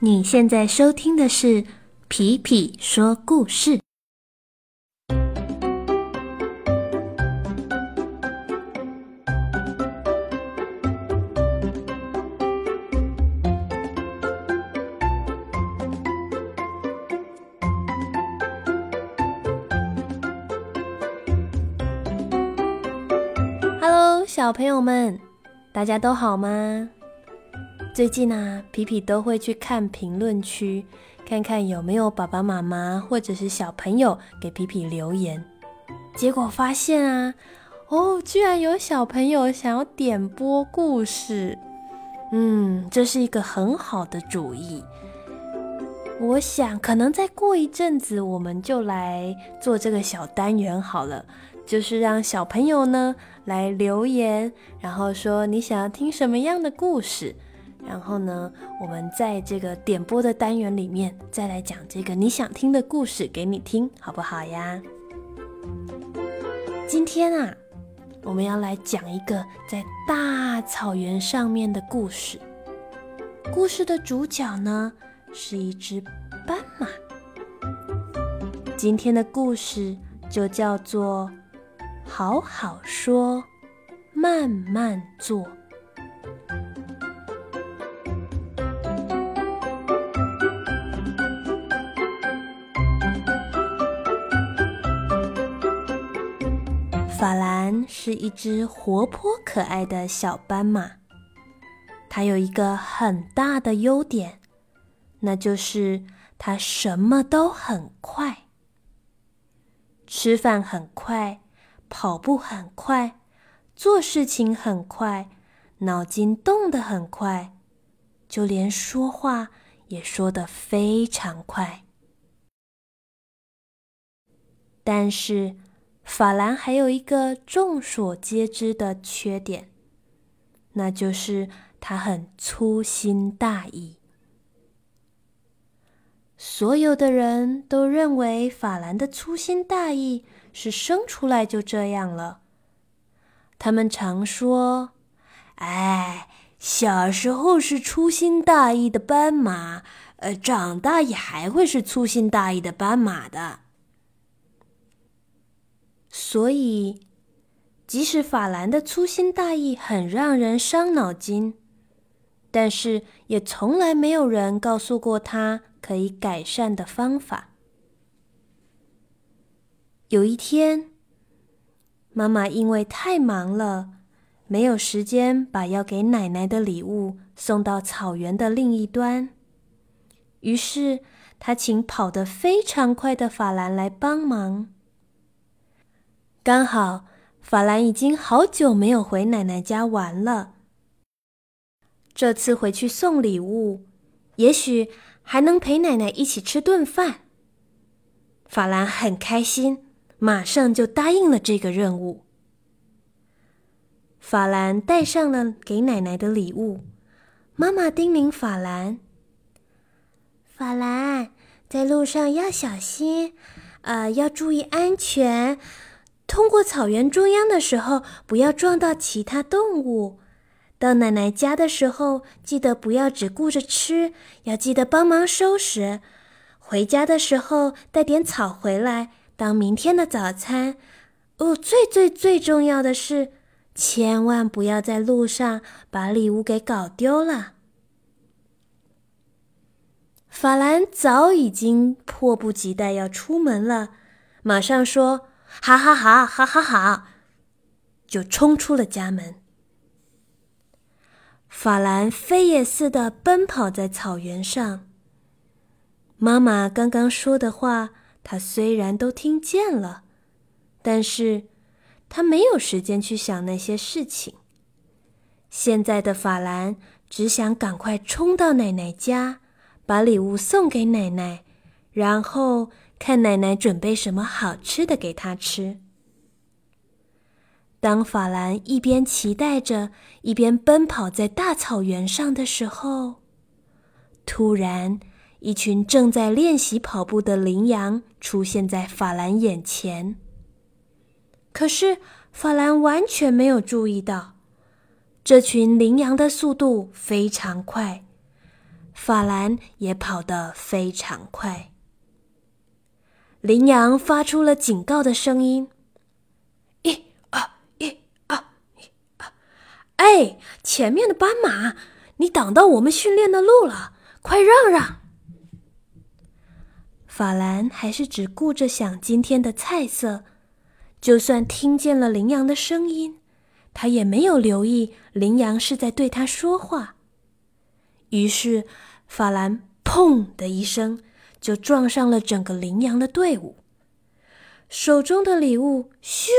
你现在收听的是皮皮说故事。Hello，小朋友们，大家都好吗？最近啊，皮皮都会去看评论区，看看有没有爸爸妈妈或者是小朋友给皮皮留言。结果发现啊，哦，居然有小朋友想要点播故事。嗯，这是一个很好的主意。我想，可能再过一阵子，我们就来做这个小单元好了，就是让小朋友呢来留言，然后说你想要听什么样的故事。然后呢，我们在这个点播的单元里面，再来讲这个你想听的故事给你听，好不好呀？今天啊，我们要来讲一个在大草原上面的故事。故事的主角呢，是一只斑马。今天的故事就叫做“好好说，慢慢做”。法兰是一只活泼可爱的小斑马，它有一个很大的优点，那就是它什么都很快，吃饭很快，跑步很快，做事情很快，脑筋动得很快，就连说话也说得非常快。但是。法兰还有一个众所皆知的缺点，那就是他很粗心大意。所有的人都认为法兰的粗心大意是生出来就这样了。他们常说：“哎，小时候是粗心大意的斑马，呃，长大也还会是粗心大意的斑马的。”所以，即使法兰的粗心大意很让人伤脑筋，但是也从来没有人告诉过他可以改善的方法。有一天，妈妈因为太忙了，没有时间把要给奶奶的礼物送到草原的另一端，于是她请跑得非常快的法兰来帮忙。刚好，法兰已经好久没有回奶奶家玩了。这次回去送礼物，也许还能陪奶奶一起吃顿饭。法兰很开心，马上就答应了这个任务。法兰带上了给奶奶的礼物，妈妈叮咛法兰：“法兰，在路上要小心，呃，要注意安全。”通过草原中央的时候，不要撞到其他动物。到奶奶家的时候，记得不要只顾着吃，要记得帮忙收拾。回家的时候带点草回来当明天的早餐。哦，最最最重要的是，千万不要在路上把礼物给搞丢了。法兰早已经迫不及待要出门了，马上说。好好好，好好好，就冲出了家门。法兰飞也似的奔跑在草原上。妈妈刚刚说的话，他虽然都听见了，但是他没有时间去想那些事情。现在的法兰只想赶快冲到奶奶家，把礼物送给奶奶，然后。看奶奶准备什么好吃的给他吃。当法兰一边期待着，一边奔跑在大草原上的时候，突然，一群正在练习跑步的羚羊出现在法兰眼前。可是，法兰完全没有注意到，这群羚羊的速度非常快。法兰也跑得非常快。羚羊发出了警告的声音：“一、二、一、二、一、二！哎，前面的斑马，你挡到我们训练的路了，快让让！”法兰还是只顾着想今天的菜色，就算听见了羚羊的声音，他也没有留意羚羊是在对他说话。于是，法兰“砰”的一声。就撞上了整个羚羊的队伍，手中的礼物咻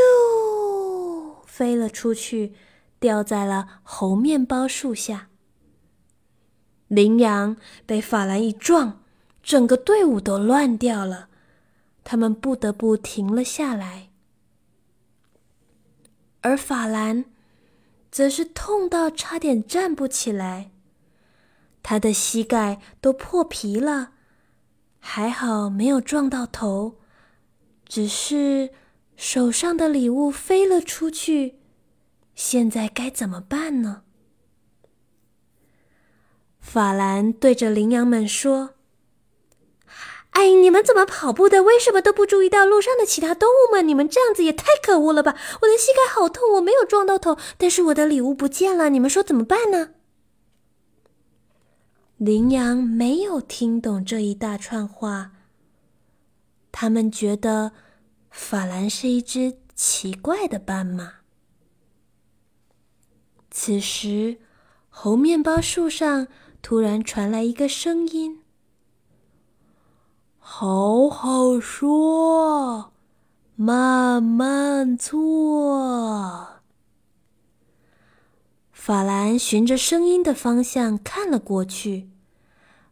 飞了出去，掉在了猴面包树下。羚羊被法兰一撞，整个队伍都乱掉了，他们不得不停了下来。而法兰则是痛到差点站不起来，他的膝盖都破皮了。还好没有撞到头，只是手上的礼物飞了出去。现在该怎么办呢？法兰对着羚羊们说：“哎，你们怎么跑步的？为什么都不注意到路上的其他动物们？你们这样子也太可恶了吧！我的膝盖好痛，我没有撞到头，但是我的礼物不见了。你们说怎么办呢？”羚羊没有听懂这一大串话。他们觉得法兰是一只奇怪的斑马。此时，猴面包树上突然传来一个声音：“好好说，慢慢做。”法兰循着声音的方向看了过去，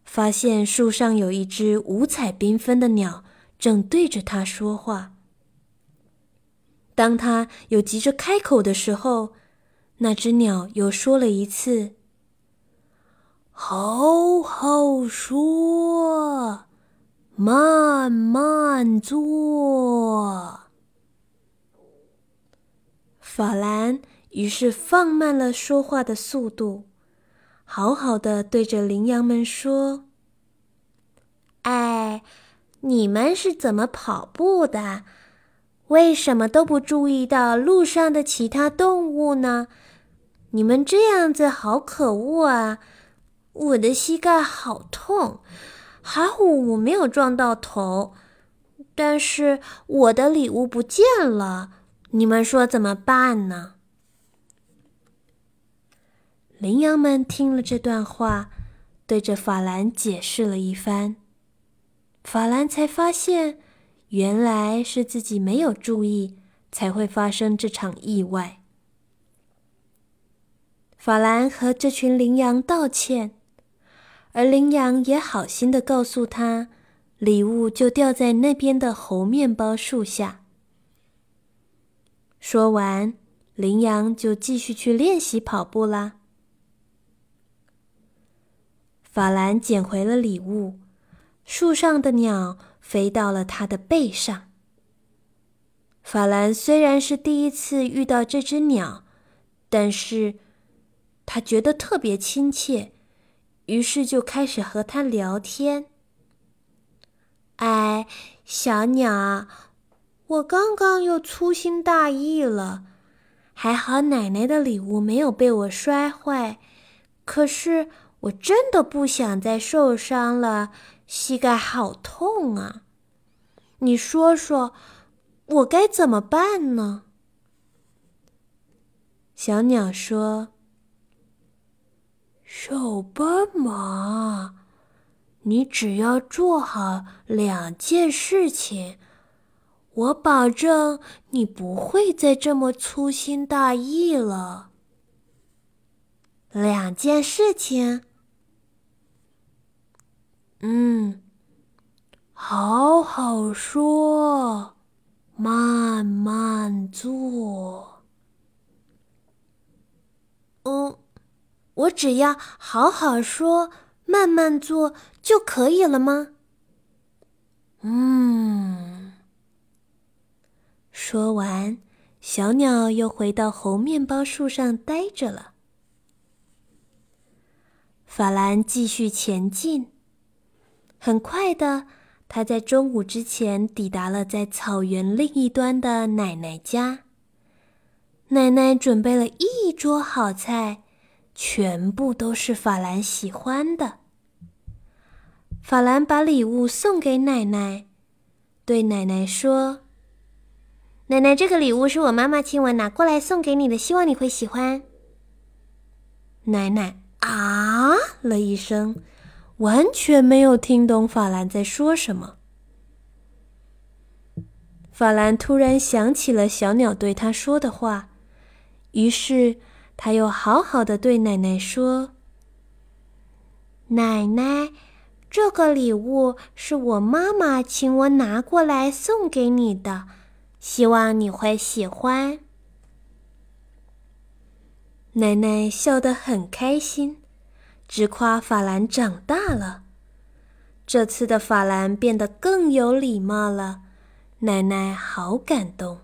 发现树上有一只五彩缤纷的鸟正对着他说话。当他又急着开口的时候，那只鸟又说了一次：“好好说，慢慢做。”法兰。于是放慢了说话的速度，好好的对着羚羊们说：“哎，你们是怎么跑步的？为什么都不注意到路上的其他动物呢？你们这样子好可恶啊！我的膝盖好痛，还好我没有撞到头，但是我的礼物不见了，你们说怎么办呢？”羚羊们听了这段话，对着法兰解释了一番。法兰才发现，原来是自己没有注意，才会发生这场意外。法兰和这群羚羊道歉，而羚羊也好心的告诉他，礼物就掉在那边的猴面包树下。说完，羚羊就继续去练习跑步啦。法兰捡回了礼物，树上的鸟飞到了他的背上。法兰虽然是第一次遇到这只鸟，但是他觉得特别亲切，于是就开始和它聊天。哎，小鸟，我刚刚又粗心大意了，还好奶奶的礼物没有被我摔坏，可是。我真的不想再受伤了，膝盖好痛啊！你说说，我该怎么办呢？小鸟说：“小斑马，你只要做好两件事情，我保证你不会再这么粗心大意了。两件事情。”嗯，好好说，慢慢做。嗯，我只要好好说，慢慢做就可以了吗？嗯。说完，小鸟又回到猴面包树上待着了。法兰继续前进。很快的，他在中午之前抵达了在草原另一端的奶奶家。奶奶准备了一桌好菜，全部都是法兰喜欢的。法兰把礼物送给奶奶，对奶奶说：“奶奶，这个礼物是我妈妈亲我拿过来送给你的，希望你会喜欢。”奶奶啊了一声，完全没有听懂法兰在说什么。法兰突然想起了小鸟对他说的话。于是，他又好好的对奶奶说：“奶奶，这个礼物是我妈妈请我拿过来送给你的，希望你会喜欢。”奶奶笑得很开心，直夸法兰长大了。这次的法兰变得更有礼貌了，奶奶好感动。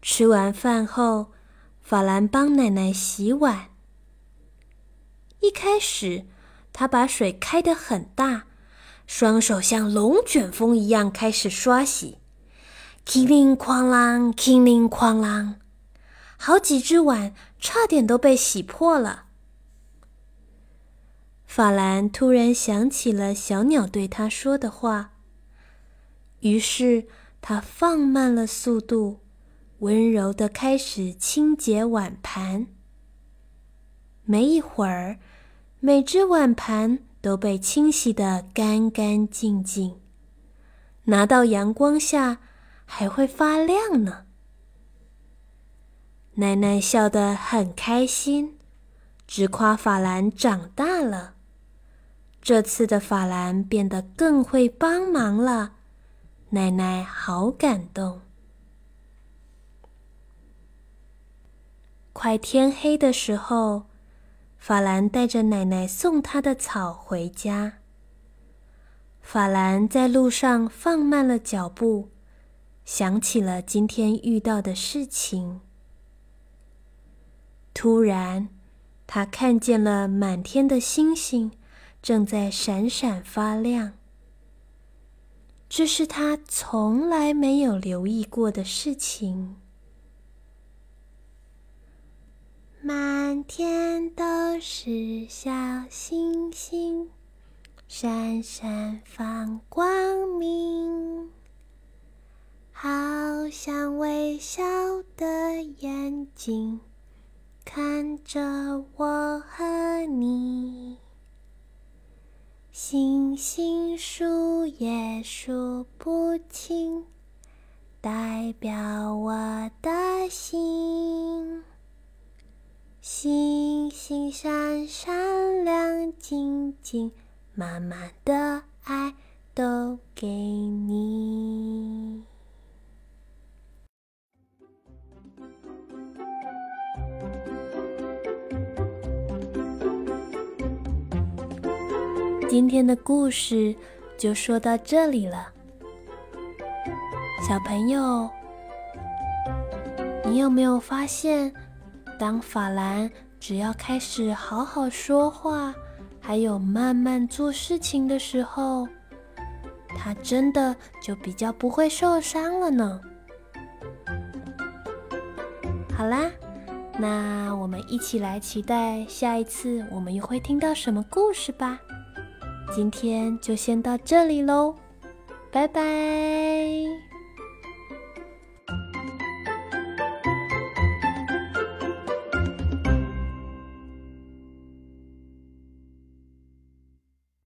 吃完饭后，法兰帮奶奶洗碗。一开始，他把水开得很大，双手像龙卷风一样开始刷洗，叮铃哐啷，叮铃哐啷，好几只碗差点都被洗破了。法兰突然想起了小鸟对他说的话，于是他放慢了速度。温柔的开始清洁碗盘。没一会儿，每只碗盘都被清洗得干干净净，拿到阳光下还会发亮呢。奶奶笑得很开心，直夸法兰长大了。这次的法兰变得更会帮忙了，奶奶好感动。快天黑的时候，法兰带着奶奶送他的草回家。法兰在路上放慢了脚步，想起了今天遇到的事情。突然，他看见了满天的星星正在闪闪发亮。这是他从来没有留意过的事情。满天都是小星星，闪闪放光明，好像微笑的眼睛看着我和你。星星数也数不清，代表我的心。星星闪闪亮晶晶，满满的爱都给你。今天的故事就说到这里了，小朋友，你有没有发现？当法兰只要开始好好说话，还有慢慢做事情的时候，他真的就比较不会受伤了呢。好啦，那我们一起来期待下一次我们又会听到什么故事吧。今天就先到这里喽，拜拜。